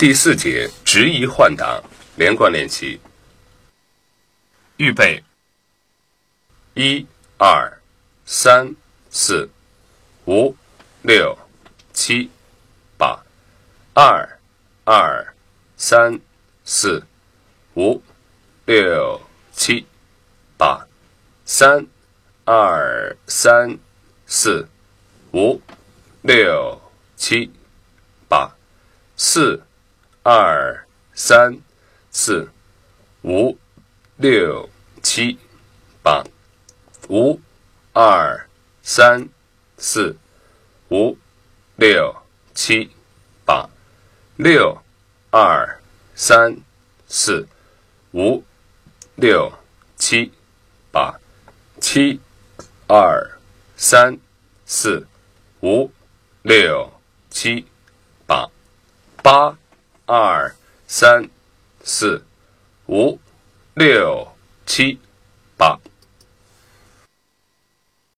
第四节直移换挡连贯练习。预备，一、二、三、四、五、六、七、八，二、二、三、四、五、六、七、八，三、二、三、四、五、六、七、八，四、二、三、四、五、六、七、八，五、二、三、四、五、六、七、八，六、二、三、四、五、六、七、八，七、二、三、四、五、六、七、八，八、二、三、四、五、六、七、八。